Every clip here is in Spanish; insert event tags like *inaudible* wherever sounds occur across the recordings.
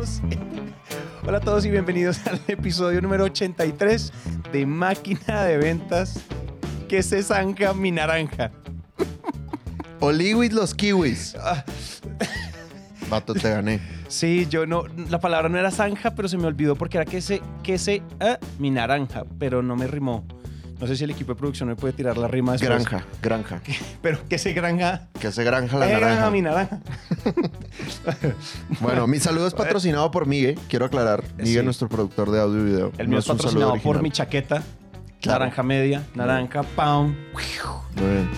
Estamos. *laughs* Hola a todos y bienvenidos al *laughs* episodio número 83 de Máquina de Ventas que se zanja mi naranja. *laughs* Oliwis los kiwis. Ah, Vato, te gané. Sí, yo no. La palabra no era zanja, pero se me olvidó porque era que se, que se, ah, mi naranja, pero no me rimó. No sé si el equipo de producción me puede tirar la rima después. Granja, granja. *laughs* Pero que se granja. Que se granja la Eh, granja naranja. mi naranja. *laughs* Bueno, mi saludo es patrocinado por Migue. Quiero aclarar. Migue, Sí. nuestro productor de audio y video. El No mío es patrocinado por mi chaqueta. Claro. Naranja media, naranja, pound, Muy bien.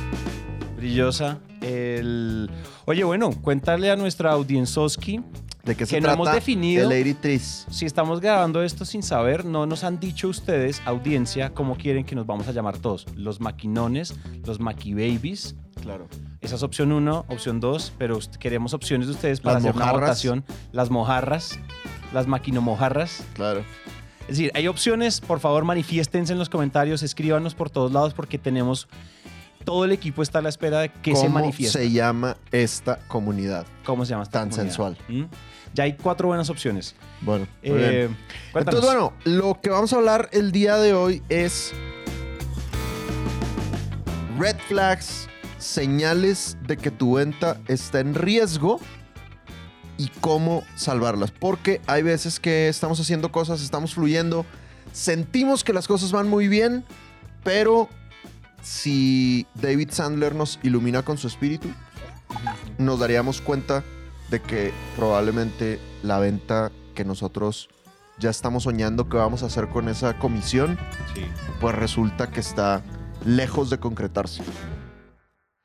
brillosa. El... Oye, bueno, cuéntale a nuestra audiencioski ¿De qué se Que no trata? hemos definido. El Lady Tris. Si estamos grabando esto sin saber, no nos han dicho ustedes, audiencia, cómo quieren que nos vamos a llamar todos. Los maquinones, los maquibabies. Claro. Esa es opción uno, opción dos, pero queremos opciones de ustedes para Las hacer una votación. Las mojarras, las maquinomojarras. Claro. Es decir, hay opciones, por favor manifiéstense en los comentarios, escríbanos por todos lados porque tenemos, todo el equipo está a la espera de que se ¿Cómo manifieste. se llama esta comunidad? ¿Cómo se llama esta tan comunidad? sensual? ¿Mm? Ya hay cuatro buenas opciones. Bueno, Eh. Entonces, bueno, lo que vamos a hablar el día de hoy es red flags, señales de que tu venta está en riesgo y cómo salvarlas. Porque hay veces que estamos haciendo cosas, estamos fluyendo, sentimos que las cosas van muy bien, pero si David Sandler nos ilumina con su espíritu, nos daríamos cuenta de que probablemente la venta que nosotros ya estamos soñando que vamos a hacer con esa comisión, Sí. pues resulta que está lejos de concretarse.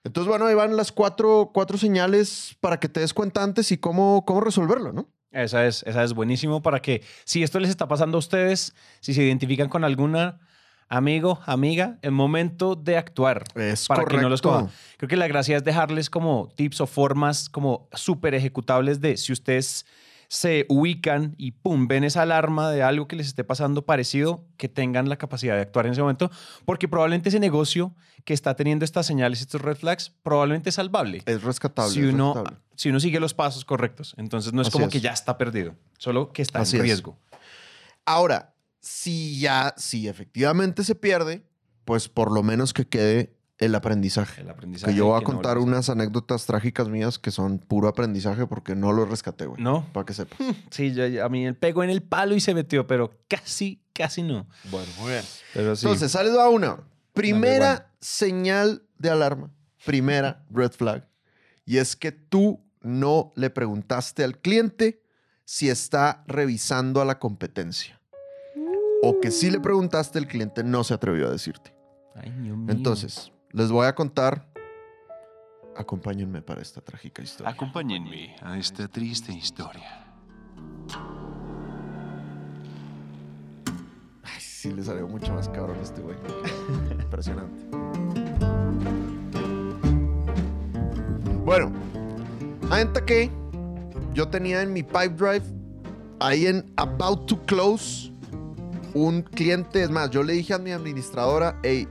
Entonces, bueno, ahí van las cuatro, cuatro señales para que te des cuenta antes y cómo, cómo resolverlo, ¿no? Esa es, esa es buenísimo para que si esto les está pasando a ustedes, si se identifican con alguna amigo, amiga, el momento de actuar Es para que no los correcto. Creo que la gracia es dejarles como tips o formas como súper ejecutables de si ustedes se ubican y pum, ven esa alarma de algo que les esté pasando parecido, que tengan la capacidad de actuar en ese momento, porque probablemente ese negocio que está teniendo estas señales, estos red flags, probablemente es salvable. Es rescatable. si uno, rescatable. si uno sigue los pasos correctos. Entonces no es Así como es. que ya está perdido, solo que está Así en es. riesgo. Ahora, si ya, si efectivamente se pierde, pues por lo menos que quede el aprendizaje. El aprendizaje. Que yo voy a no contar unas anécdotas trágicas mías que son puro aprendizaje porque no lo rescaté, güey. No, Para que sepas. sí, yo- yo- a mí el pegó en el palo y se metió, pero casi, casi no. Bueno, muy bien. Pero sí. Entonces, sales a una. Primera señal de alarma. Primera red flag. Y es que tú no le preguntaste al cliente si está revisando a la competencia. O que si le preguntaste, el cliente no se atrevió a decirte. Ay, Dios mío. Entonces, les voy a contar. Acompáñenme para esta trágica historia. Acompáñenme a esta triste historia. Ay, sí, le salió mucho más cabrón a este güey. *laughs* Impresionante. Bueno, ahorita que yo tenía en mi pipe drive, ahí en About to Close, un cliente, es más, yo le dije a mi administradora, hey,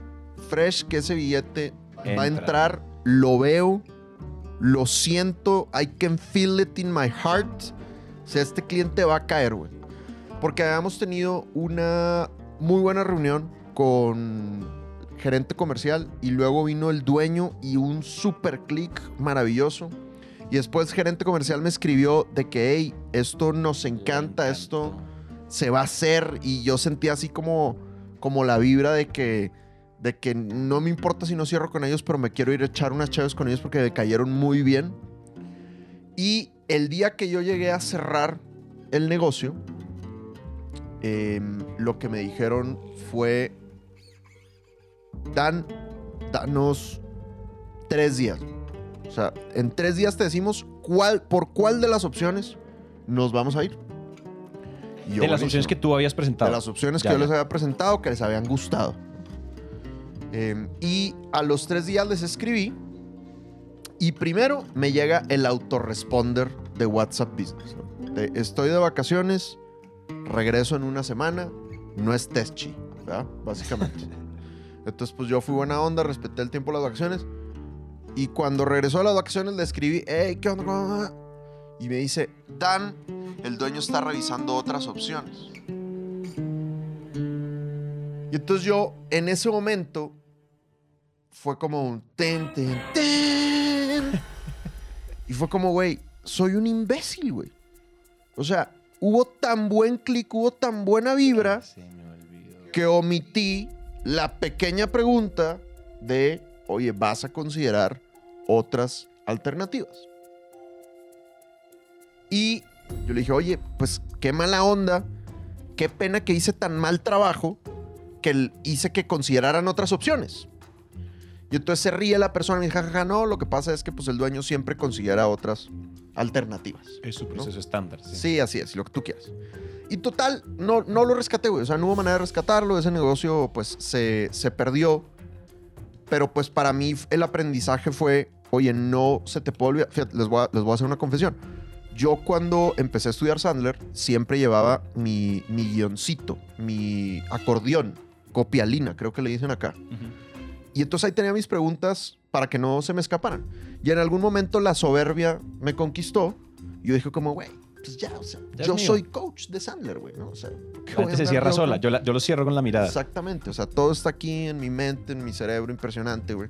Fresh, que ese billete va a Entra. entrar, lo veo, lo siento, I can feel it in my heart. O sea, este cliente va a caer, güey. Porque habíamos tenido una muy buena reunión con gerente comercial y luego vino el dueño y un super click maravilloso. Y después gerente comercial me escribió de que, hey, esto nos encanta, esto se va a hacer. Y yo sentía así como, como la vibra de que, de que no me importa si no cierro con ellos, pero me quiero ir a echar unas chaves con ellos porque me cayeron muy bien. Y el día que yo llegué a cerrar el negocio, em, lo que me dijeron fue, Dan, danos tres días. O sea, en tres días te decimos cuál, por cuál de las opciones nos vamos a ir. Y yo, de las buenísimo. opciones que tú habías presentado. De las opciones Ya, que yo ya. les había presentado, que les habían gustado. Eh, y a los tres días les escribí. Y primero me llega el autoresponder de WhatsApp Business. ¿no? De, estoy de vacaciones, regreso en una semana, no es Teschi, ¿verdad? Básicamente. *laughs* Entonces, pues yo fui buena onda, respeté el tiempo de las vacaciones. Y cuando regresó a las vacaciones le escribí, hey, ¿qué onda? ¿Cómo va?" Y me dice, Dan, el dueño está revisando otras opciones. Y entonces yo, en ese momento, fue como un ten, ten, ten. Y fue como, güey, soy un imbécil, güey. O sea, hubo tan buen clic, hubo tan buena vibra Se me olvidó. que omití la pequeña pregunta de, oye, ¿vas a considerar otras alternativas? Y yo le dije, oye, pues qué mala onda, qué pena que hice tan mal trabajo que hice que consideraran otras opciones. Y entonces se ríe la persona y dice, jajaja, no, lo que pasa es que pues el dueño siempre considera otras alternativas. Es su proceso estándar. Sí. Sí, así es, lo que tú quieras. Y total, no, no lo rescaté, güey. O sea, no hubo manera de rescatarlo. Ese negocio, pues, se, se perdió. Pero, pues, para mí el aprendizaje fue, oye, no se te puede olvidar. Fíjate, les voy a, les voy a hacer una confesión. Yo cuando empecé a estudiar Sandler, siempre llevaba mi, mi guioncito, mi acordeón, copialina, creo que le dicen acá. Ujú. Y entonces ahí tenía mis preguntas para que no se me escaparan. Y en algún momento la soberbia me conquistó. Y yo dije como, güey, pues ya, o sea, Ya yo soy coach de Sandler, güey, ¿no? O sea, ¿qué La se cierra sola. Yo, la- yo lo cierro con la mirada. Exactamente, o sea, todo está aquí en mi mente, en mi cerebro, impresionante, güey.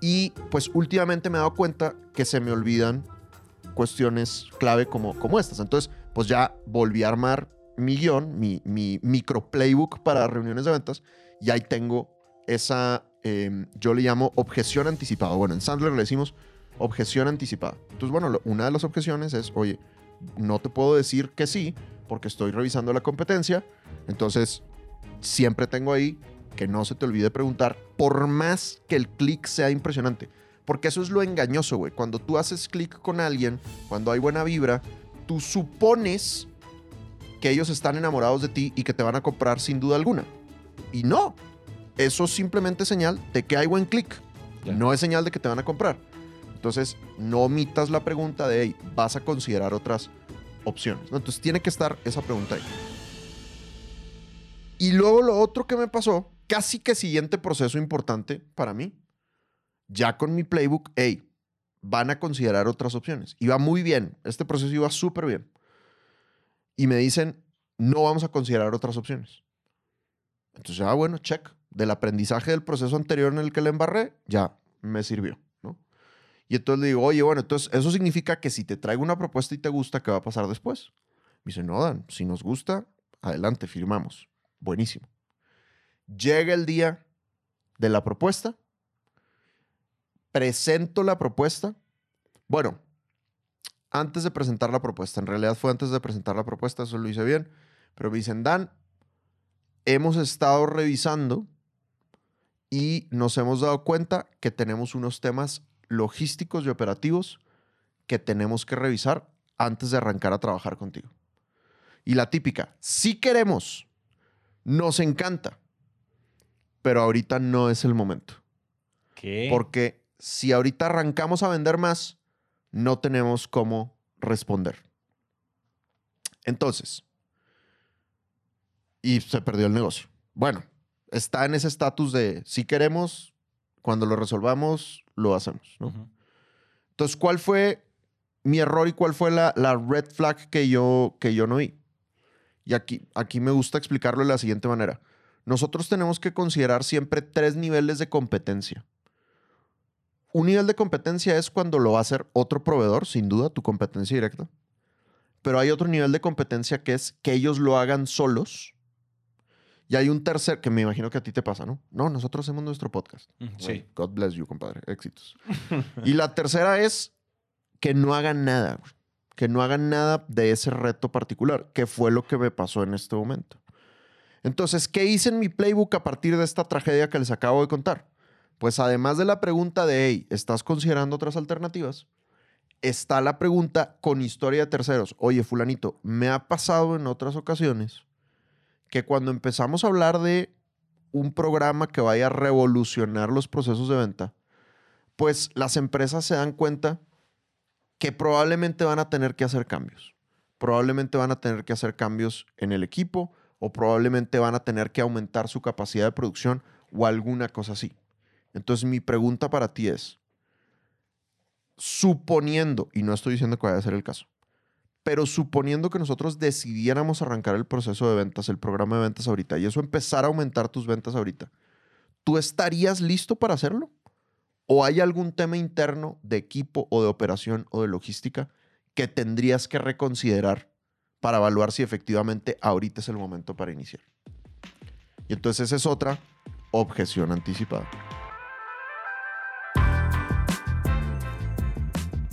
Y pues últimamente me he dado cuenta que se me olvidan cuestiones clave como, como estas. Entonces, pues ya volví a armar mi guion, mi, mi micro playbook para reuniones de ventas, y ahí tengo esa, eh, yo le llamo objeción anticipada. Bueno, en Sandler le decimos objeción anticipada. Entonces, bueno, lo- una de las objeciones es, oye, no te puedo decir que sí, porque estoy revisando la competencia, entonces siempre tengo ahí que no se te olvide preguntar, por más que el clic sea impresionante. Porque eso es lo engañoso, güey. Cuando tú haces clic con alguien, cuando hay buena vibra, tú supones que ellos están enamorados de ti y que te van a comprar sin duda alguna. Y no. Eso es simplemente señal de que hay buen clic. No es señal de que te van a comprar. Entonces, no omitas la pregunta de, hey, vas a considerar otras opciones. ¿no? Entonces, tiene que estar esa pregunta ahí. Y luego lo otro que me pasó, casi que siguiente proceso importante para mí, ya con mi playbook, hey, van a considerar otras opciones. Iba muy bien, este proceso iba súper bien. Y me dicen, no vamos a considerar otras opciones. Entonces, ah, bueno, check. Del aprendizaje del proceso anterior en el que le embarré, ya me sirvió, ¿no? Y entonces le digo, oye, bueno, entonces eso significa que si te traigo una propuesta y te gusta, ¿qué va a pasar después? Me dice, no, Dan, si nos gusta, adelante, firmamos. Buenísimo. Llega el día de la propuesta, presento la propuesta. Bueno, antes de presentar la propuesta, en realidad fue antes de presentar la propuesta, eso lo hice bien, pero me dicen, Dan, hemos estado revisando y nos hemos dado cuenta que tenemos unos temas logísticos y operativos que tenemos que revisar antes de arrancar a trabajar contigo. Y la típica, si queremos, nos encanta, pero ahorita no es el momento. ¿Qué? Porque si ahorita arrancamos a vender más, no tenemos cómo responder. Entonces, y se perdió el negocio. Bueno, está en ese estatus de si queremos, cuando lo resolvamos, lo hacemos. ¿no? Entonces, ¿cuál fue mi error y cuál fue la, la red flag que yo, que yo no vi? Y aquí, aquí me gusta explicarlo de la siguiente manera. Nosotros tenemos que considerar siempre tres niveles de competencia. Un nivel de competencia es cuando lo va a hacer otro proveedor, sin duda, tu competencia directa. Pero hay otro nivel de competencia que es que ellos lo hagan solos. Y hay un tercer, que me imagino que a ti te pasa, ¿no? No, nosotros hacemos nuestro podcast. Bueno, Sí. God bless you, compadre. Éxitos. *laughs* y la tercera es que no hagan nada. Que no hagan nada de ese reto particular, que fue lo que me pasó en este momento. Entonces, ¿qué hice en mi playbook a partir de esta tragedia que les acabo de contar? Pues además de la pregunta de, hey, ¿estás considerando otras alternativas? Está la pregunta con historia de terceros. Oye, fulanito, me ha pasado en otras ocasiones que cuando empezamos a hablar de un programa que vaya a revolucionar los procesos de venta, pues las empresas se dan cuenta que probablemente van a tener que hacer cambios. Probablemente van a tener que hacer cambios en el equipo o probablemente van a tener que aumentar su capacidad de producción o alguna cosa así. Entonces mi pregunta para ti es, suponiendo, y no estoy diciendo que vaya a ser el caso, Pero suponiendo que nosotros decidiéramos arrancar el proceso de ventas, el programa de ventas ahorita, y eso empezar a aumentar tus ventas ahorita, ¿tú estarías listo para hacerlo? ¿O hay algún tema interno de equipo o de operación o de logística que tendrías que reconsiderar para evaluar si efectivamente ahorita es el momento para iniciar? Y entonces esa es otra objeción anticipada.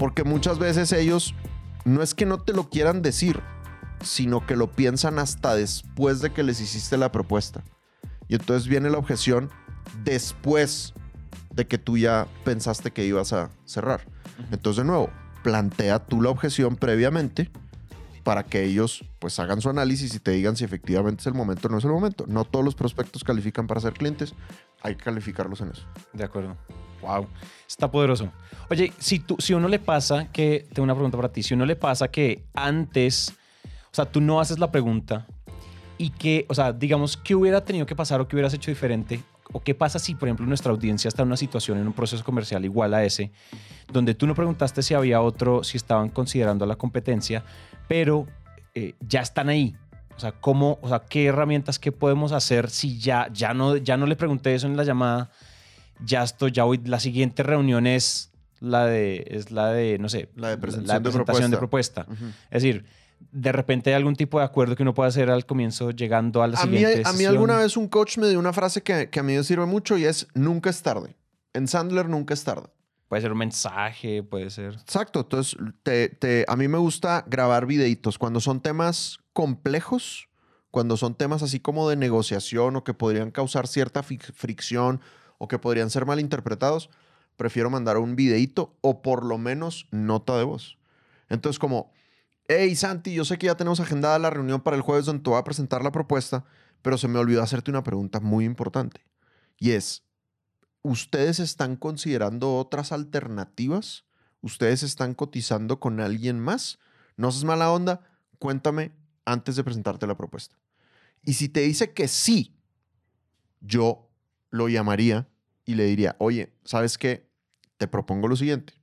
Porque muchas veces ellos no es que no te lo quieran decir, sino que lo piensan hasta después de que les hiciste la propuesta. Y entonces viene la objeción después de que tú ya pensaste que ibas a cerrar. Entonces, de nuevo, plantea tú la objeción previamente para que ellos pues hagan su análisis y te digan si efectivamente es el momento o no es el momento. No todos los prospectos califican para ser clientes, hay que calificarlos en eso. De acuerdo. Wow, está poderoso. Oye, si, tú, si uno le pasa que, tengo una pregunta para ti, si uno le pasa que antes, o sea, tú no haces la pregunta y que, o sea, digamos, ¿qué hubiera tenido que pasar o qué hubieras hecho diferente? ¿O qué pasa si, por ejemplo, nuestra audiencia está en una situación, en un proceso comercial igual a ese, donde tú no preguntaste si había otro, si estaban considerando la competencia, pero eh, ya están ahí? O sea, ¿cómo, o sea, qué herramientas, qué podemos hacer si ya, ya, no, ya no le pregunté eso en la llamada? Ya estoy, ya hoy, la siguiente reunión es la de, es la de, no sé, La de presentación, la de presentación de propuesta. Ujú. Es decir, de repente hay algún tipo de acuerdo que uno puede hacer al comienzo llegando a la A mí, siguiente a mí alguna vez un coach me dio una frase que, que a mí me sirve mucho y es nunca es tarde. En Sandler nunca es tarde. Puede ser un mensaje, puede ser... Exacto. Entonces, te- te- a mí me gusta grabar videitos cuando son temas complejos, cuando son temas así como de negociación o que podrían causar cierta fricción o que podrían ser malinterpretados. Prefiero mandar un videito o por lo menos nota de voz. Entonces, como, hey Santi, yo sé que ya tenemos agendada la reunión para el jueves donde te voy a presentar la propuesta, pero se me olvidó hacerte una pregunta muy importante. Y es, ¿ustedes están considerando otras alternativas? ¿Ustedes están cotizando con alguien más? No seas mala onda, cuéntame antes de presentarte la propuesta. Y si te dice que sí, yo lo llamaría y le diría, oye, ¿sabes qué? Te propongo lo siguiente.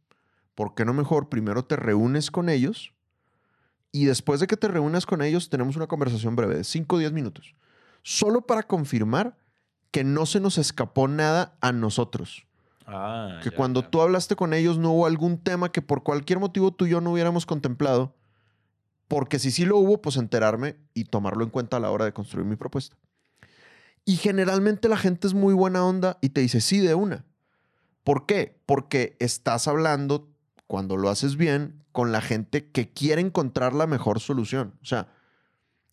¿Por qué no mejor primero te reúnes con ellos y después de que te reúnas con ellos tenemos una conversación breve de 5 o 10 minutos? Solo para confirmar que no se nos escapó nada a nosotros. Ah, Que ya, cuando ya. tú hablaste con ellos no hubo algún tema que por cualquier motivo tú y yo no hubiéramos contemplado. Porque si sí lo hubo, pues enterarme y tomarlo en cuenta a la hora de construir mi propuesta. Y generalmente la gente es muy buena onda y te dice sí de una. ¿Por qué? Porque estás hablando, cuando lo haces bien, con la gente que quiere encontrar la mejor solución. O sea,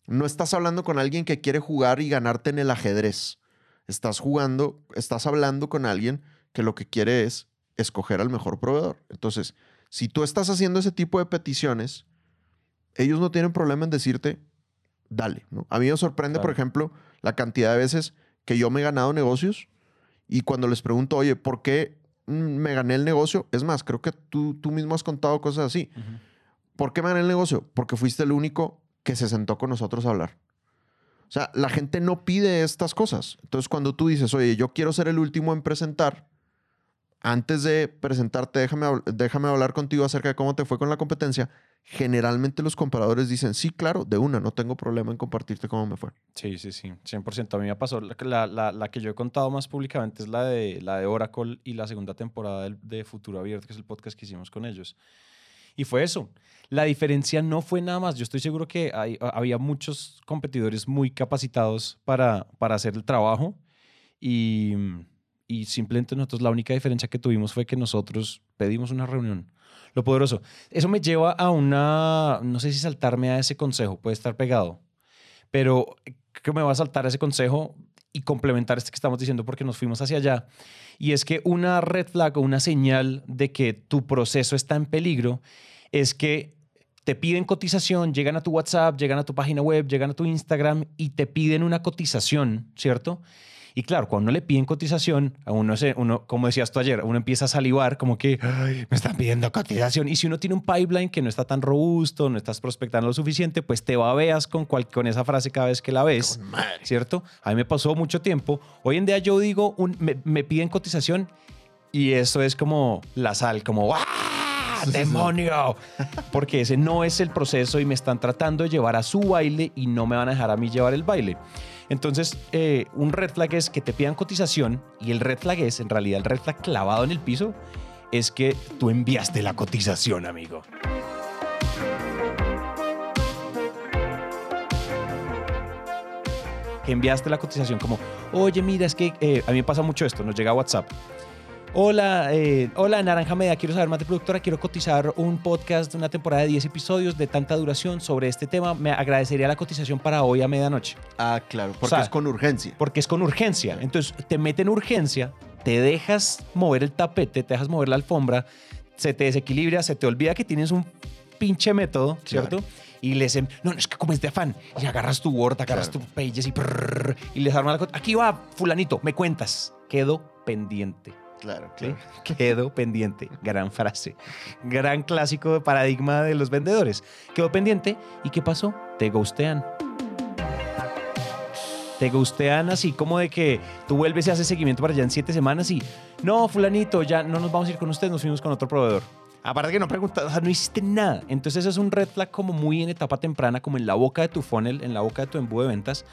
no estás hablando con alguien que quiere jugar y ganarte en el ajedrez. Estás jugando, estás hablando con alguien que lo que quiere es escoger al mejor proveedor. Entonces, si tú estás haciendo ese tipo de peticiones, ellos no tienen problema en decirte, dale. ¿no? A mí me sorprende, por ejemplo, la cantidad de veces que yo me he ganado negocios y cuando les pregunto, oye, ¿por qué mm, me gané el negocio? Es más, creo que tú, tú mismo has contado cosas así. ¿Por qué me gané el negocio? Porque fuiste el único que se sentó con nosotros a hablar. O sea, la gente no pide estas cosas. Entonces, cuando tú dices, oye, yo quiero ser el último en presentar, antes de presentarte, déjame, déjame hablar contigo acerca de cómo te fue con la competencia. Generalmente los compradores dicen, sí, claro, de una, no tengo problema en compartirte cómo me fue. Sí, sí, sí, 100%. A mí me pasó, la, la- la- que yo he contado más públicamente es la de, la de Oracle y la segunda temporada del- de Futuro Abierto, que es el podcast que hicimos con ellos. Y fue eso. La diferencia no fue nada más. Yo estoy seguro que hay- había muchos competidores muy capacitados para, para hacer el trabajo y, y simplemente nosotros la única diferencia que tuvimos fue que nosotros pedimos una reunión. Lo poderoso. Eso me lleva a una, no sé si saltarme a ese consejo, puede estar pegado, pero creo que me va a saltar ese consejo y complementar este que estamos diciendo porque nos fuimos hacia allá. Y es que una red flag o una señal de que tu proceso está en peligro es que te piden cotización, llegan a tu WhatsApp, llegan a tu página web, llegan a tu Instagram y te piden una cotización, ¿cierto? Y claro, cuando le piden cotización, a uno, se, uno, como decías tú ayer, uno empieza a salivar como que "Ay, me están pidiendo cotización. Y si uno tiene un pipeline que no está tan robusto, no estás prospectando lo suficiente, pues te babeas con, cual, con esa frase cada vez que la ves. ¿cierto? A mí me pasó mucho tiempo. Hoy en día yo digo, un- me, me piden cotización y eso es como la sal, como ¡ah! demonio! Porque ese no es el proceso y me están tratando de llevar a su baile y no me van a dejar a mí llevar el baile. Entonces, eh, un red flag es que te pidan cotización y el red flag es, en realidad, el red flag clavado en el piso es que tú enviaste la cotización, amigo. Que enviaste la cotización como, oye, mira, es que eh, a mí me pasa mucho esto, nos llega WhatsApp. Hola, eh, hola Naranja Media, quiero saber más de productora, quiero cotizar un podcast de una temporada de 10 episodios de tanta duración sobre este tema. Me agradecería la cotización para hoy a medianoche. Ah, claro, porque sea, es con urgencia. Porque es con urgencia. Entonces te meten urgencia, te dejas mover el tapete, te dejas mover la alfombra, se te desequilibra, se te olvida que tienes un pinche método, ¿cierto? Y les... em- No, no, es que como es de afán. Y agarras tu Word, agarras Claro. tu Pages y... y les armas la... Aquí va, fulanito, me cuentas. Quedo pendiente. Claro, ¿sí? claro. *laughs* Quedo pendiente. Gran frase. Gran clásico de paradigma de los vendedores. Quedó pendiente. ¿Y qué pasó? Te ghostean. Te ghostean así como de que tú vuelves y haces seguimiento para allá en siete semanas y no, fulanito, ya no nos vamos a ir con usted, nos fuimos con otro proveedor. Aparte que no preguntaste, o sea, no hiciste nada. Entonces eso es un red flag como muy en etapa temprana, como en la boca de tu funnel, en la boca de tu embudo de ventas,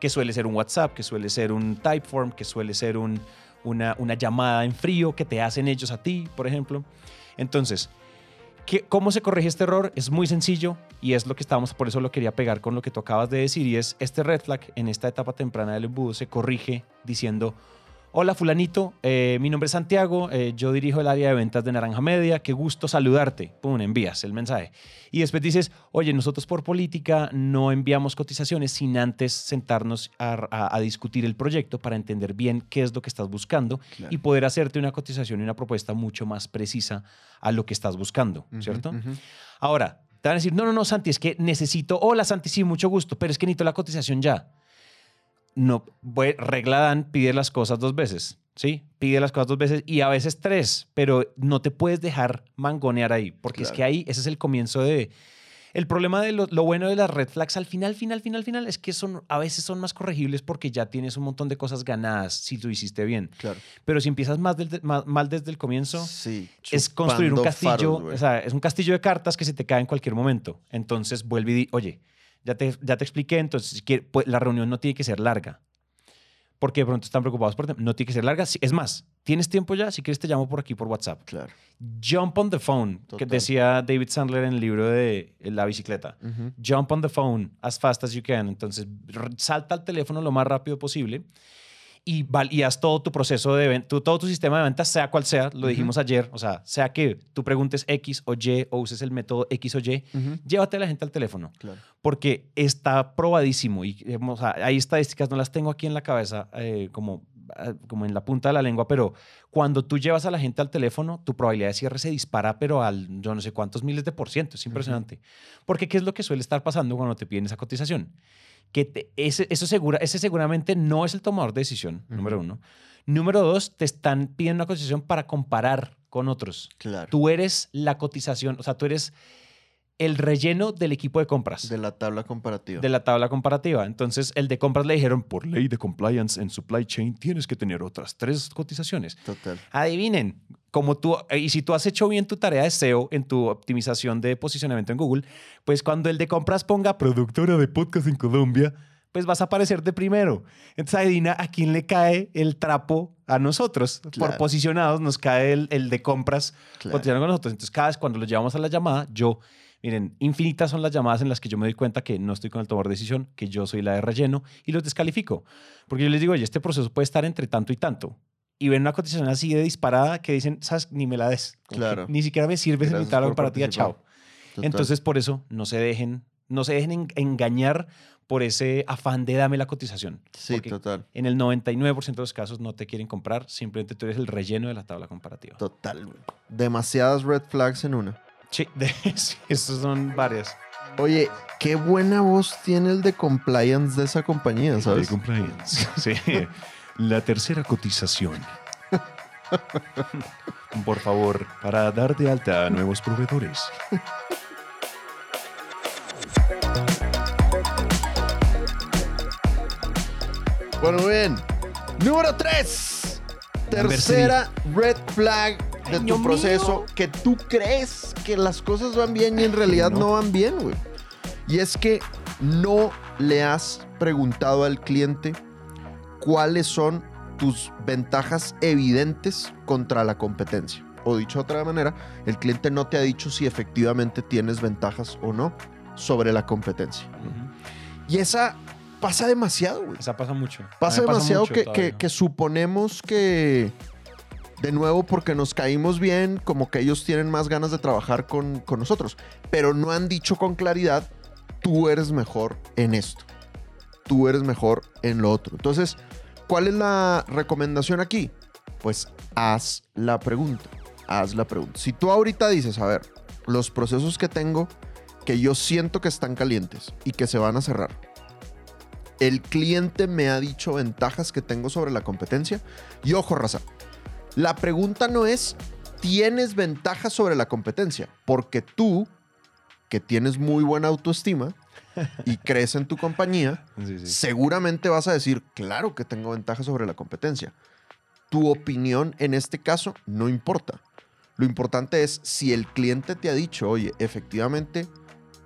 que suele ser un WhatsApp, que suele ser un Typeform, que suele ser un, una, llamada en frío que te hacen ellos a ti, por ejemplo. Entonces, ¿qué- ¿cómo se corrige este error? Es muy sencillo y es lo que estábamos, por eso lo quería pegar con lo que tú acabas de decir y es este red flag en esta etapa temprana del embudo se corrige diciendo, hola fulanito, eh, mi nombre es Santiago, eh, yo dirijo el área de ventas de Naranja Media, qué gusto saludarte. Pum, envías el mensaje. Y después dices, oye, nosotros por política no enviamos cotizaciones sin antes sentarnos a, a- a discutir el proyecto para entender bien qué es lo que estás buscando Claro. y poder hacerte una cotización y una propuesta mucho más precisa a lo que estás buscando, ¿cierto? Ahora, te van a decir, no, no, no, Santi, es que necesito, hola Santi, sí, mucho gusto, pero es que necesito la cotización ya. No, regla Dan, pide las cosas dos veces, ¿sí? Pide las cosas dos veces y a veces tres, pero no te puedes dejar mangonear ahí, porque es que ahí, ese es el comienzo de... El problema de lo, lo bueno de las red flags al final, final, final, final, es que son, a veces son más corregibles porque ya tienes un montón de cosas ganadas si lo hiciste bien. Claro. Pero si empiezas más del- mal desde el comienzo, Sí. es construir un castillo, faros, o sea, es un castillo de cartas que se te cae en cualquier momento. Entonces vuelve y di, oye, ya te, ya te expliqué, entonces pues, la reunión no tiene que ser larga. Porque de pronto están preocupados por no tiene que ser larga. Es más, ¿tienes tiempo ya? Si quieres te llamo por aquí por WhatsApp. Claro. Jump on the phone, que decía David Sandler en el libro de La bicicleta. Jump on the phone as fast as you can. Entonces, salta al teléfono lo más rápido posible y, val- y haz todo tu proceso de venta, todo tu sistema de ventas, sea cual sea, lo dijimos ayer, o sea, sea que tú preguntes X o Y o uses el método X o Y, llévate a la gente al teléfono, Claro. porque está probadísimo y eh, o sea, hay estadísticas, no las tengo aquí en la cabeza, eh, como, ah, como en la punta de la lengua, pero cuando tú llevas a la gente al teléfono, tu probabilidad de cierre se dispara, pero al yo no sé cuántos miles de por ciento, es impresionante. Porque ¿qué es lo que suele estar pasando cuando te piden esa cotización? Que te- ese, eso segura, ese seguramente no es el tomador de decisión, número uno. Número dos, te están pidiendo una cotización para comparar con otros. Claro. Tú eres la cotización, o sea, tú eres el relleno del equipo de compras. De la tabla comparativa. de la tabla comparativa. Entonces, el de compras le dijeron, por ley de compliance en supply chain, tienes que tener otras tres cotizaciones. Total. Adivinen, como tú, eh, y si tú has hecho bien tu tarea de SEO en tu optimización de posicionamiento en Google, pues cuando el de compras ponga productora de podcast en Colombia, pues vas a aparecer de primero. Entonces adivina a quién le cae el trapo a nosotros. Por posicionados nos cae el, el de compras Claro. posicionado con nosotros. Entonces cada vez cuando lo llevamos a la llamada, yo, miren, infinitas son las llamadas en las que yo me doy cuenta que no estoy con el tomador de decisión, que yo soy la de relleno y los descalifico. Porque yo les digo, oye, este proceso puede estar entre tanto y tanto y ven una cotización así de disparada que dicen, ¿sabes? Ni me la des. Claro. Ni siquiera me sirves en mi por comparativa, participar. chao. Total. Entonces, por eso, no se dejen, no se dejen en- engañar por ese afán de dame la cotización. Sí, Porque total. en el 99% de los casos no te quieren comprar, simplemente tú eres el relleno de la tabla comparativa. Total. Demasiadas red flags en una. Sí, *laughs* esas son varias. Oye, qué buena voz tiene el de compliance de esa compañía, ¿sabes? De compliance. *laughs* Sí. La tercera cotización Por favor, para dar de alta a nuevos proveedores. Bueno, muy bien. Número 3. Tercera red flag de tu proceso que tú crees que las cosas van bien y en realidad no, No. van bien, güey. Y es que no le has preguntado al cliente cuáles son tus ventajas evidentes contra la competencia. O dicho de otra manera, el cliente no te ha dicho si efectivamente tienes ventajas o no sobre la competencia. Y esa pasa demasiado, güey. Esa pasa mucho. Pasa demasiado mucho que, todavía. que- que suponemos que, de nuevo, porque nos caímos bien, como que ellos tienen más ganas de trabajar con, con nosotros. Pero no han dicho con claridad, tú eres mejor en esto. Tú eres mejor en lo otro. Entonces, ¿cuál es la recomendación aquí? Pues haz la pregunta. Haz la pregunta. Si tú ahorita dices, a ver, los procesos que tengo, que yo siento que están calientes y que se van a cerrar, el cliente me ha dicho ventajas que tengo sobre la competencia. Y ojo, raza, la pregunta no es, ¿tienes ventajas sobre la competencia? Porque tú, que tienes muy buena autoestima y *laughs* crees en tu compañía, Sí, sí. seguramente vas a decir, claro que tengo ventajas sobre la competencia. Tu opinión en este caso no importa. Lo importante es si el cliente te ha dicho, oye, efectivamente,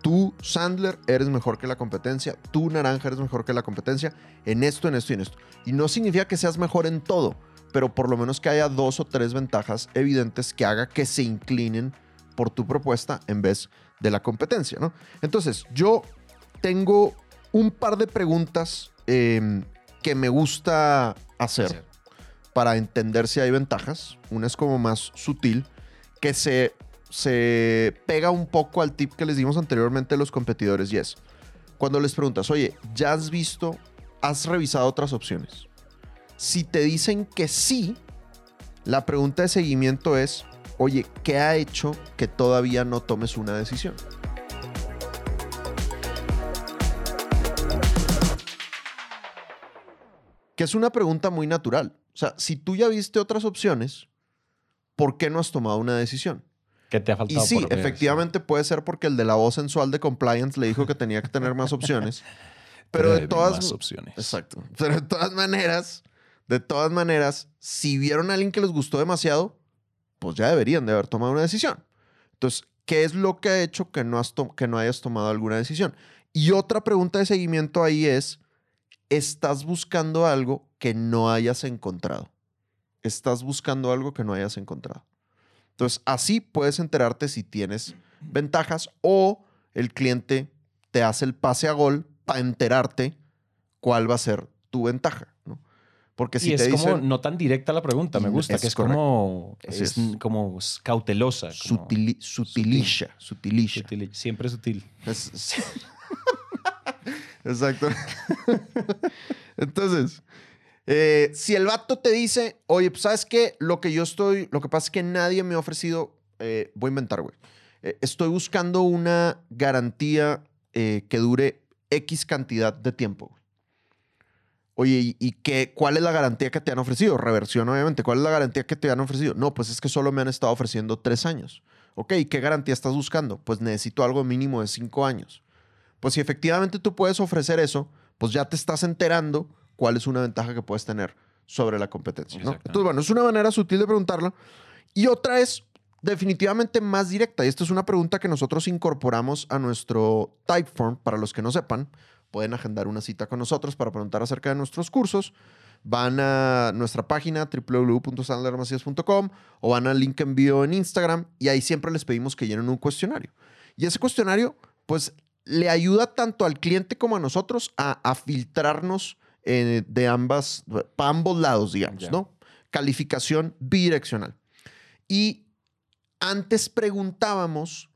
tú, Sandler, eres mejor que la competencia, tú, Naranja, eres mejor que la competencia, en esto, en esto y en esto. Y no significa que seas mejor en todo, pero por lo menos que haya dos o tres ventajas evidentes que haga que se inclinen por tu propuesta en vez de la competencia, ¿no? Entonces, yo tengo un par de preguntas eh, que me gusta hacer Sí. para entender si hay ventajas. Una es como más sutil, que se, se pega un poco al tip que les dimos anteriormente a los competidores y es, cuando les preguntas, oye, ¿ya has visto, has revisado otras opciones? Si te dicen que sí, la pregunta de seguimiento es, oye, ¿qué ha hecho que todavía no tomes una decisión? Que es una pregunta muy natural. O sea, si tú ya viste otras opciones, ¿por qué no has tomado una decisión? ¿Qué te ha Y faltado? sí, por ver? efectivamente puede ser porque el de la voz sensual de compliance le dijo que tenía que tener más opciones. *laughs* Pero de todas más opciones. Exacto. Pero de todas maneras, de todas maneras, si vieron a alguien que les gustó demasiado, pues ya deberían de haber tomado una decisión. Entonces, ¿qué es lo que ha hecho que no, has que no hayas tomado alguna decisión? Y otra pregunta de seguimiento ahí es, ¿estás buscando algo que no hayas encontrado? ¿Estás buscando algo que no hayas encontrado? Entonces, así puedes enterarte si tienes ventajas o el cliente te hace el pase a gol para enterarte cuál va a ser tu ventaja, ¿no? Porque si y te es como dicen no tan directa la pregunta, me gusta, es que es correcto. como, es, es. como cautelosa. como sutili- sutilisha, sutilisha. sutil, siempre sutil. *laughs* Exacto. Entonces, eh, si el vato te dice, oye, pues sabes qué, lo que yo estoy, lo que pasa es que nadie me ha ofrecido, eh, voy a inventar, güey. Eh, estoy buscando una garantía que dure X cantidad de tiempo. güey. Oye, ¿y, y qué, cuál es la garantía que te han ofrecido? Reversión, obviamente. ¿Cuál es la garantía que te han ofrecido? No, pues es que solo me han estado ofreciendo tres años. Ok, ¿qué garantía estás buscando? Pues necesito algo mínimo de cinco años. Pues si efectivamente tú puedes ofrecer eso, pues ya te estás enterando cuál es una ventaja que puedes tener sobre la competencia. ¿no? Entonces, bueno, es una manera sutil de preguntarlo. Y otra es definitivamente más directa. Y esta es una pregunta que nosotros incorporamos a nuestro Typeform. Para los que no sepan, pueden agendar una cita con nosotros para preguntar acerca de nuestros cursos. Van a nuestra página www.sandlermacias.com o van al link en bio en Instagram y ahí siempre les pedimos que llenen un cuestionario. Y ese cuestionario, pues, le ayuda tanto al cliente como a nosotros a, a filtrarnos eh, de ambas, para ambos lados, digamos. ¿no? Calificación bidireccional. Y antes preguntábamos,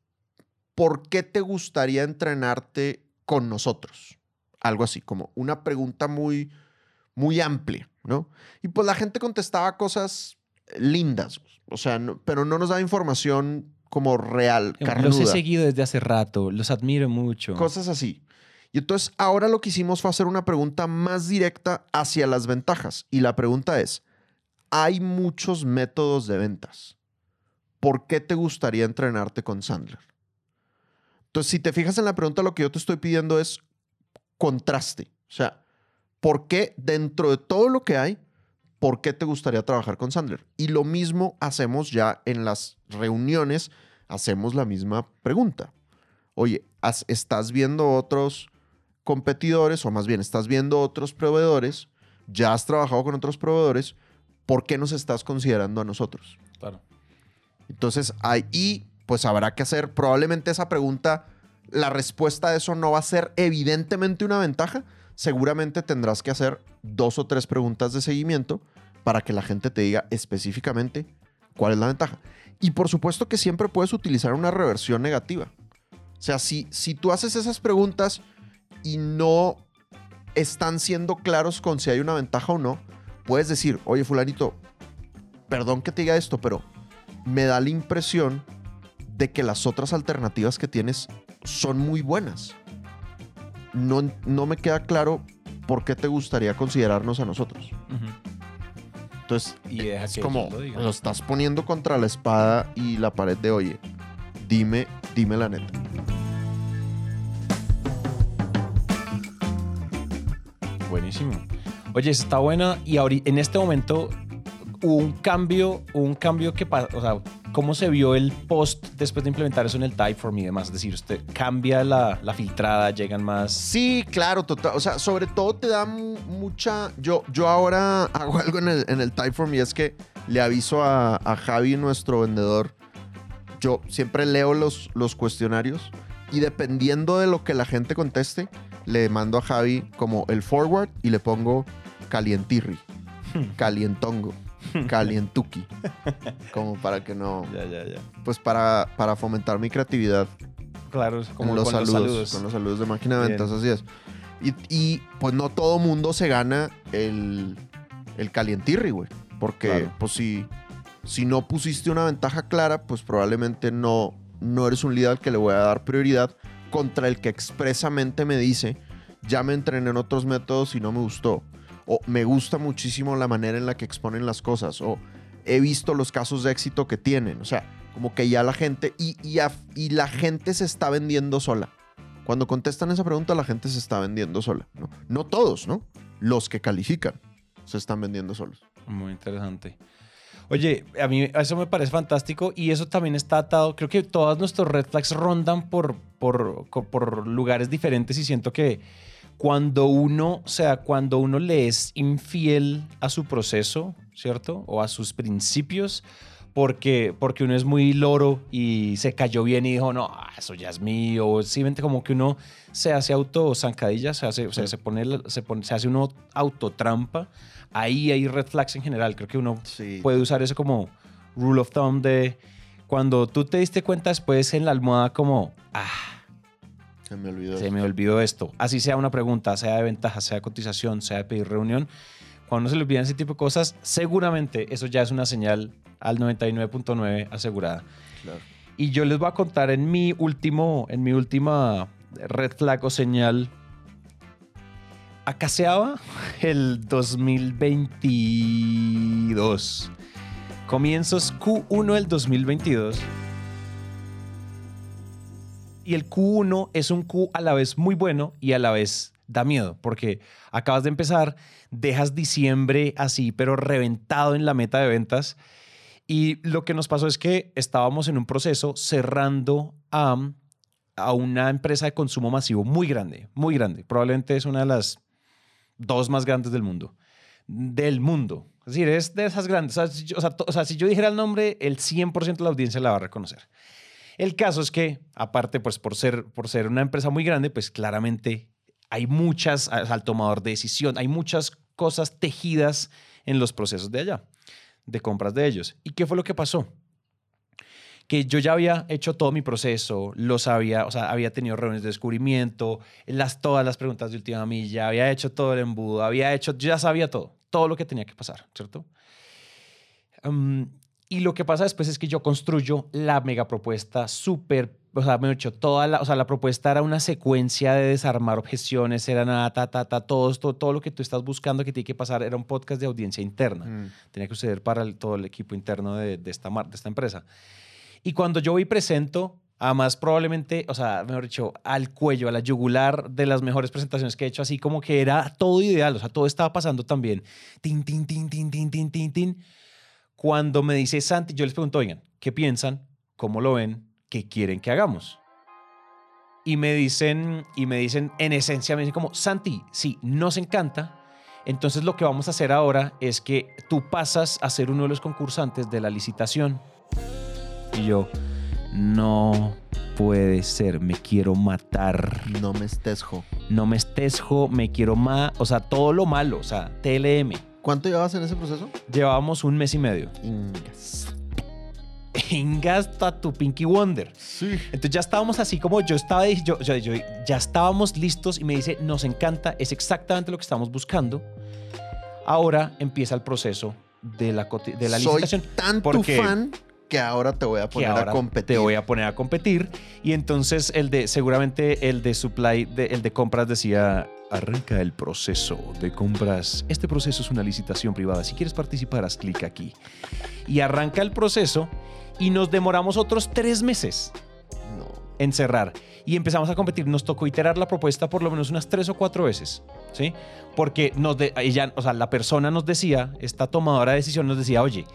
¿por qué te gustaría entrenarte con nosotros? Algo así, como una pregunta muy, muy amplia, ¿no? Y pues la gente contestaba cosas lindas, o sea, no- pero no nos daba información como real, Los he carnuda. seguido desde hace rato, los admiro mucho. Cosas así. Y entonces ahora lo que hicimos fue hacer una pregunta más directa hacia las ventajas. Y la pregunta es, hay muchos métodos de ventas. ¿Por qué te gustaría entrenarte con Sandler? Entonces, si te fijas en la pregunta, lo que yo te estoy pidiendo es contraste. O sea, ¿por qué dentro de todo lo que hay, por qué te gustaría trabajar con Sandler? Y lo mismo hacemos ya en las reuniones hacemos la misma pregunta. Oye, ¿estás viendo otros competidores o más bien estás viendo otros proveedores? ¿Ya has trabajado con otros proveedores? ¿Por qué nos estás considerando a nosotros? Claro. Entonces, ahí pues habrá que hacer probablemente esa pregunta. La respuesta a eso no va a ser evidentemente una ventaja. Seguramente tendrás que hacer dos o tres preguntas de seguimiento para que la gente te diga específicamente cuál es la ventaja. Y por supuesto que siempre puedes utilizar una reversión negativa. O sea, si, si tú haces esas preguntas y no están siendo claros con si hay una ventaja o no, puedes decir, oye fulanito, perdón que te diga esto, pero me da la impresión de que las otras alternativas que tienes son muy buenas. No, no me queda claro por qué te gustaría considerarnos a nosotros. Entonces, Y deja es que como lo estás poniendo contra la espada y la pared de, oye, dime, dime la neta. Buenísimo. Oye, está buena y en este momento hubo un cambio, un cambio que pasa, o sea, ¿cómo se vio el post después de implementar eso en el Typeform y demás? Es decir, usted cambia la, la filtrada, llegan más... Sí, claro, total. O sea, sobre todo te da mu- mucha. Yo, yo ahora *laughs* hago algo en el, en el Typeform y es que le aviso a, a Javi, nuestro vendedor. Yo siempre leo los, los cuestionarios y dependiendo de lo que la gente conteste, le mando a Javi como el forward y le pongo calientirri, calientongo, *laughs* calientuki. Como para que no. Ya, ya, ya. Pues para, para fomentar mi creatividad Claro, como con los, con saludos, los saludos. Con los saludos de máquina de ventas, así es. Y, y, pues no todo mundo se gana el, el calientirri, güey. Porque Claro. pues si, si no pusiste una ventaja clara, pues probablemente no, no eres un líder al que le voy a dar prioridad contra el que expresamente me dice, ya me entrené en otros métodos y no me gustó. O me gusta muchísimo la manera en la que exponen las cosas. O he visto los casos de éxito que tienen. O sea, como que ya la gente, y, y, la gente se está vendiendo sola. Cuando contestan esa pregunta, la gente se está vendiendo sola. No, no todos, ¿no? Los que califican se están vendiendo solos. Muy interesante. Oye, a mí eso me parece fantástico y eso también está atado. Creo que todos nuestros red flags rondan por, por lugares diferentes y siento que cuando uno, o sea, cuando uno le es infiel a su proceso, ¿cierto? O a sus principios, porque, porque uno es muy loro y se cayó bien y dijo, no, ah, eso ya es mío. Simplemente como que uno se hace auto zancadilla, se hace, o sea, se, pone, se, pone- se hace uno autotrampa. Ahí hay red flags en general. Creo que uno Sí. puede usar eso como rule of thumb de cuando tú te diste cuenta después en la almohada como, ah, Se me olvidó. se me olvidó esto. Así sea una pregunta, sea de ventaja, sea de cotización, sea de pedir reunión. Cuando se le olvidan ese tipo de cosas, seguramente eso ya es una señal al 99.9 asegurada. Claro. Y yo les voy a contar en mi último, en mi última red flag o señal. Acaseaba el 2022. Comienzos Q1 del 2022. Y el Q1 es un Q a la vez muy bueno y a la vez da miedo, porque acabas de empezar, dejas diciembre así, pero reventado en la meta de ventas. Y lo que nos pasó es que estábamos en un proceso cerrando a, a una empresa de consumo masivo muy grande, muy grande. Probablemente es una de las dos más grandes del mundo. Del mundo. Es decir, es de esas grandes. O sea, si yo, o sea, si yo dijera el nombre, el 100% de la audiencia la va a reconocer. El caso es que, aparte, pues por ser, por ser una empresa muy grande, pues claramente hay muchas, al tomador de decisión, hay muchas cosas tejidas en los procesos de allá, de compras de ellos. ¿Y qué fue lo que pasó? Que yo ya había hecho todo mi proceso, lo sabía, o sea, había tenido reuniones de descubrimiento, las, todas las preguntas de última milla, había hecho todo el embudo, había hecho, ya sabía todo, todo lo que tenía que pasar, ¿cierto? Um, y lo que pasa después es que yo construyo la mega propuesta súper, o sea, me he hecho toda la, o sea, la propuesta era una secuencia de desarmar objeciones, era nada, ta, ta, ta, todo, esto, todo lo que tú estás buscando que tiene que pasar, era un podcast de audiencia interna. Mm. Tenía que suceder para el- todo el equipo interno de, de esta, mar- de esta empresa. Y cuando yo voy y presento, además probablemente, o sea, mejor dicho, al cuello, a la yugular de las mejores presentaciones que he hecho, así como que era todo ideal, o sea, todo estaba pasando también. Tin, tin, tin, tin, tin, tin, tin, tin. Cuando me dice Santi, yo les pregunto, oigan, ¿qué piensan? ¿Cómo lo ven? ¿qué quieren que hagamos? Y me dicen, y me dicen, en esencia, me dicen como, Santi, sí, nos encanta. Entonces lo que vamos a hacer ahora es que tú pasas a ser uno de los concursantes de la licitación. Y yo, no puede ser, me quiero matar. No me estesjo. No me estesjo, me quiero más, o sea, todo lo malo, o sea, TLM. ¿Cuánto llevabas en ese proceso? Llevábamos un mes y medio. Ingas. Ingasta tu Pinky Wonder. Sí. Entonces ya estábamos así como yo estaba, yo, yo, yo- ya estábamos listos y me dice, nos encanta, es exactamente lo que estamos buscando. Ahora empieza el proceso de la, de la Soy licitación. tan tu fan que ahora te voy a poner ahora a competir. te voy a poner a competir. Y entonces el de, seguramente el de supply, de- el de compras decía, Arranca el proceso de compras. Este proceso es una licitación privada. Si quieres participar, haz clic aquí. y arranca el proceso y nos demoramos otros tres meses No. en cerrar y empezamos a competir. Nos tocó iterar la propuesta por lo menos unas tres o cuatro veces, ¿sí? Porque nos de- ella, o sea, la persona nos decía, esta tomadora de decisión nos decía, oye,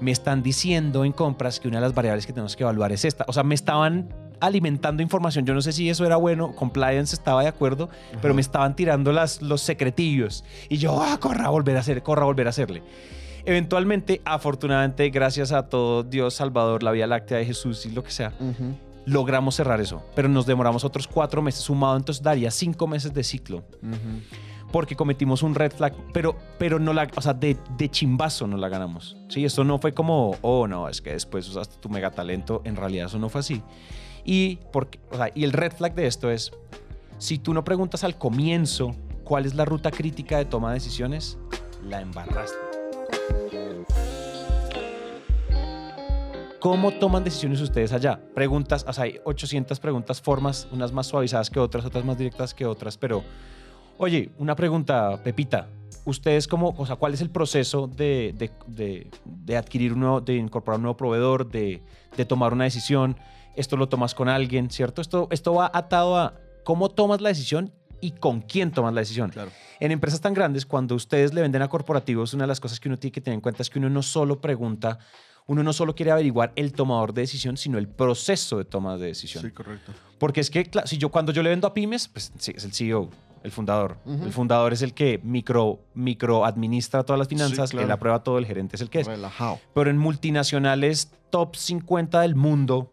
me están diciendo en compras que una de las variables que tenemos que evaluar es esta. O sea, me estaban alimentando información. Yo no sé si eso era bueno, compliance estaba de acuerdo, pero me estaban tirando las, los secretillos. Y yo, ah, corra a volver a hacer, corra a volver a hacerle. Eventualmente, afortunadamente, gracias a todo Dios, Salvador, la Vía Láctea de Jesús y lo que sea, logramos cerrar eso. Pero nos demoramos otros cuatro meses sumado, entonces daría cinco meses de ciclo. Porque cometimos un red flag, pero, pero no la, o sea, de, de chimbazo no la ganamos. Sí, esto no fue como, oh no, es que después usaste tu mega talento. En realidad eso no fue así. Y, porque, o sea, y el red flag de esto es, si tú no preguntas al comienzo cuál es la ruta crítica de toma de decisiones, la embarraste. ¿Cómo toman decisiones ustedes allá? Preguntas, o sea, hay 800 preguntas, formas, unas más suavizadas que otras, otras más directas que otras, pero, oye, una pregunta, Pepita. ¿Ustedes cómo, o sea, cuál es el proceso de, de- de- adquirir un nuevo, de incorporar un nuevo proveedor, de tomar una decisión? Esto lo tomas con alguien, ¿cierto? Esto, esto va atado a cómo tomas la decisión y con quién tomas la decisión. Claro. En empresas tan grandes, cuando ustedes le venden a corporativos, una de las cosas que uno tiene que tener en cuenta es que uno no solo pregunta, uno no solo quiere averiguar el tomador de decisión, sino el proceso de toma de decisión. Sí, correcto. Porque es que si yo cuando yo le vendo a pymes, pues sí, es el CEO, el fundador. El fundador es el que micro, micro administra todas las finanzas, claro. él aprueba todo, el gerente es el que es. Relajado. Pero en multinacionales top 50 del mundo,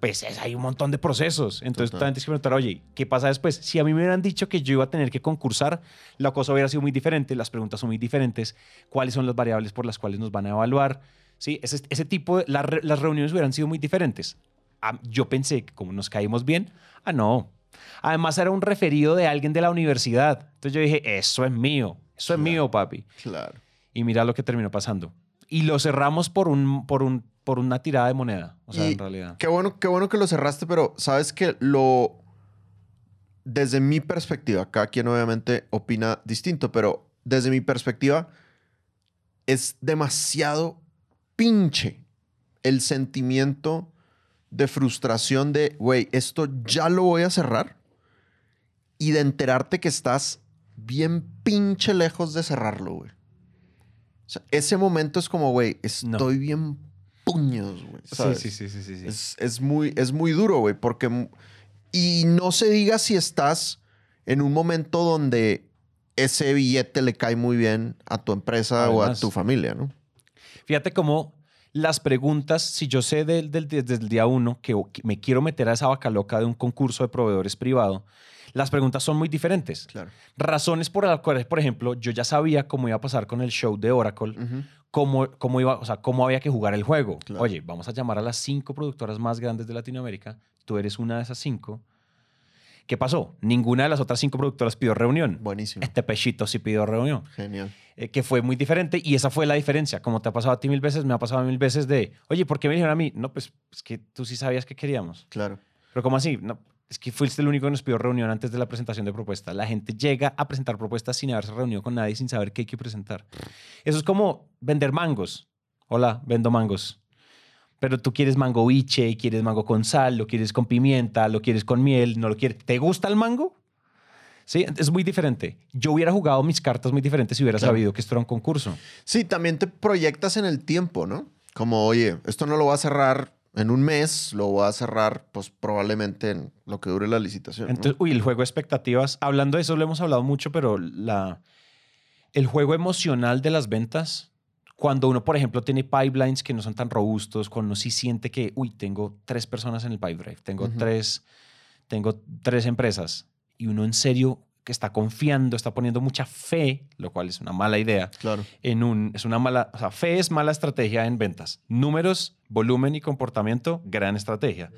pues es- hay un montón de procesos. Entonces Total. también tienes que preguntar, oye, ¿qué pasa después? Si a mí me hubieran dicho que yo iba a tener que concursar, la cosa hubiera sido muy diferente, las preguntas son muy diferentes, cuáles son las variables por las cuales nos van a evaluar. Sí, ese, ese tipo de, re- las reuniones hubieran sido muy diferentes. Ah, yo pensé que como nos caímos bien, ah, no. Además era un referido de alguien de la universidad. Entonces yo dije, eso es mío, eso es Claro. mío, papi. Claro. Y mira lo que terminó pasando. Y lo cerramos por, un, por, un, por una tirada de moneda. O sea, Y en realidad. Qué bueno, qué bueno que lo cerraste, pero sabes que lo. Desde mi perspectiva, cada quien obviamente opina distinto, pero desde mi perspectiva, es demasiado pinche el sentimiento de frustración de, güey, esto ya lo voy a cerrar y de enterarte que estás bien pinche lejos de cerrarlo, güey. O sea, ese momento es como, güey, estoy bien puños, güey. ¿sabes? sí, sí, sí, sí. Es, es muy, es muy duro, güey, porque... Y no se diga si estás en un momento donde ese billete le cae muy bien a tu empresa o a tu familia, ¿no? Fíjate cómo las preguntas, si yo sé del, del- desde el día uno que que me quiero meter a esa vaca loca de un concurso de proveedores privado, las preguntas son muy diferentes. Claro. Razones por las cuales, por ejemplo, yo ya sabía cómo iba a pasar con el show de Oracle, cómo, cómo, iba, o sea, cómo había que jugar el juego. Claro. Oye, vamos a llamar a las cinco productoras más grandes de Latinoamérica. Tú eres una de esas cinco. ¿Qué pasó? Ninguna de las otras cinco productoras pidió reunión. Buenísimo. *laughs* Este pechito sí pidió reunión, Genial. eh, que fue muy diferente y esa fue la diferencia. Como te ha pasado a ti mil veces, me ha pasado mil veces de, oye, ¿por qué me dijeron a mí? No, pues es que tú sí sabías que queríamos. Claro. Pero ¿cómo así? No, es que fuiste el único que nos pidió reunión antes de la presentación de propuesta. La gente llega a presentar propuestas sin haberse reunido con nadie, sin saber qué hay que presentar. Eso es como vender mangos. Hola, vendo mangos. Pero tú quieres mango biche, quieres mango con sal, lo quieres con pimienta, lo quieres con miel, no lo quieres. ¿Te gusta el mango? Sí, es muy diferente. Yo hubiera jugado mis cartas muy diferentes si hubiera Claro. sabido que esto era un concurso. Sí, también te proyectas en el tiempo, ¿no? Como, oye, esto no lo va a cerrar en un mes lo voy a cerrar, pues probablemente en lo que dure la licitación. ¿no? Entonces, uy, el juego de expectativas. Hablando de eso, lo hemos hablado mucho, pero la, el juego emocional de las ventas, cuando uno, por ejemplo, tiene pipelines que no son tan robustos, cuando uno sí siente que, uy, tengo tres personas en el pipeline, tengo, Ujú. tres, tengo tres empresas, y uno en serio que está confiando, está poniendo mucha fe, lo cual es una mala idea, Claro. en un, es una mala, o sea, fe es mala estrategia en ventas. Números, volumen y comportamiento, gran estrategia.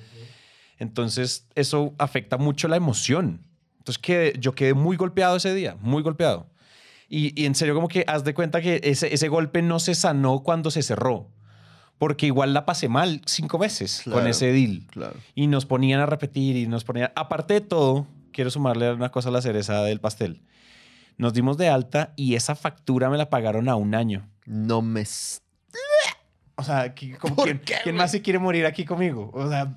Entonces, eso afecta mucho la emoción. Entonces, quedé- yo quedé muy golpeado ese día, muy golpeado. Y, y en serio, como que haz de cuenta que ese, ese golpe no se sanó cuando se cerró. Porque igual la pasé mal cinco veces con ese deal. Claro. Y nos ponían a repetir y nos ponían... Aparte de todo, quiero sumarle una cosa a la cereza del pastel. Nos dimos de alta y esa factura me la pagaron a un año. No me... O sea, aquí, como ¿Por ¿quién, qué, quién más se quiere morir aquí conmigo? O sea...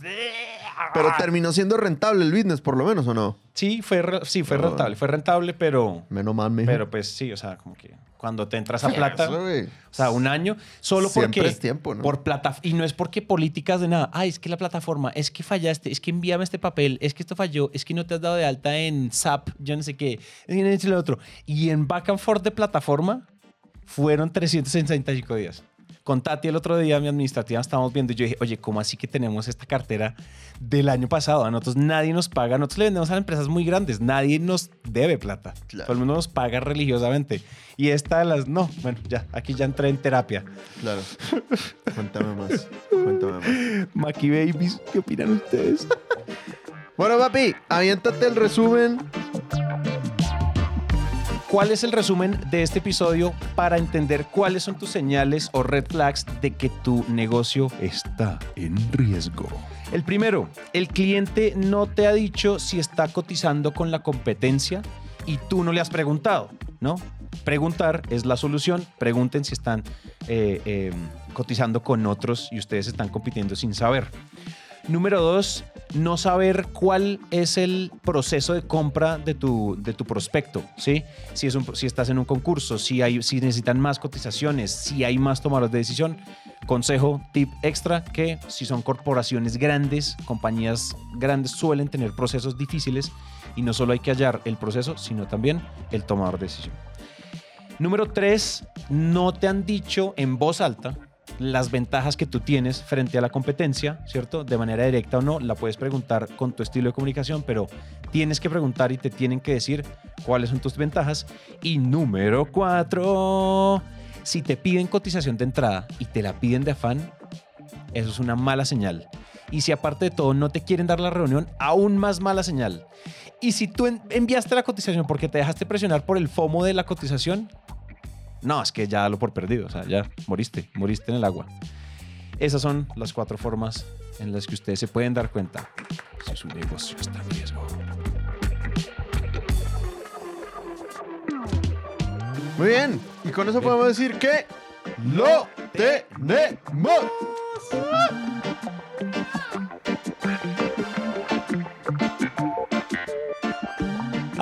Pero terminó siendo rentable el business, por lo menos, ¿o no? Sí, fue, re- sí, fue Ah. rentable. Fue rentable, pero... Menos mal, mijo. Pero pues sí, o sea, como que cuando te entras a plata... Eso, güey. O sea, un año solo Siempre porque es tiempo, ¿no? por plata y no es porque políticas de nada. Ay, es que la plataforma, es que fallaste, es que envíame este papel, es que esto falló, es que no te has dado de alta en SAP, yo no sé qué, no sé lo otro. Y en back and forth de plataforma fueron 365 días. Con Tati el otro día, mi administrativa, estábamos viendo y yo dije, oye, ¿cómo así que tenemos esta cartera del año pasado? A nosotros nadie nos paga, nosotros le vendemos a empresas muy grandes, nadie nos debe plata. Claro. Todo el mundo nos paga religiosamente. Y esta de las, no, bueno, ya, aquí ya entré en terapia. Claro. Cuéntame más. Cuéntame más. Maki Babies, ¿qué opinan ustedes? Bueno, papi, aviéntate el resumen. ¿Cuál es el resumen de este episodio para entender cuáles son tus señales o red flags de que tu negocio Está en riesgo. El primero, el cliente no te ha dicho si está cotizando con la competencia y tú no le has preguntado, ¿no? Preguntar es la solución. Pregunten si están eh, eh, cotizando con otros y ustedes están compitiendo sin saber. Número dos, no saber cuál es el proceso de compra de tu, de tu prospecto, ¿sí? Si, estás en un concurso, si, si necesitan más cotizaciones, si hay más tomadores de decisión. Consejo, tip extra, que si son corporaciones grandes, compañías grandes suelen tener procesos difíciles y no solo hay que hallar el proceso, sino también el tomador de decisión. Número tres, no te han dicho en voz alta las ventajas que tú tienes frente a la competencia, ¿cierto? De manera directa o no, la puedes preguntar con tu estilo de comunicación, pero tienes que preguntar y te tienen que decir cuáles son tus ventajas. Y número cuatro, si te piden cotización de entrada y te la piden de afán, eso es una mala señal. Y si aparte de todo no te quieren dar la reunión, aún más mala señal. Y si tú en- enviaste la cotización porque te dejaste presionar por el FOMO de la cotización, no, es que ya lo por perdido, o sea, ya moriste, moriste en el agua. Esas son las cuatro formas en las que ustedes se pueden dar cuenta si su negocio está en riesgo. Muy bien. Y con eso podemos decir que lo tenemos.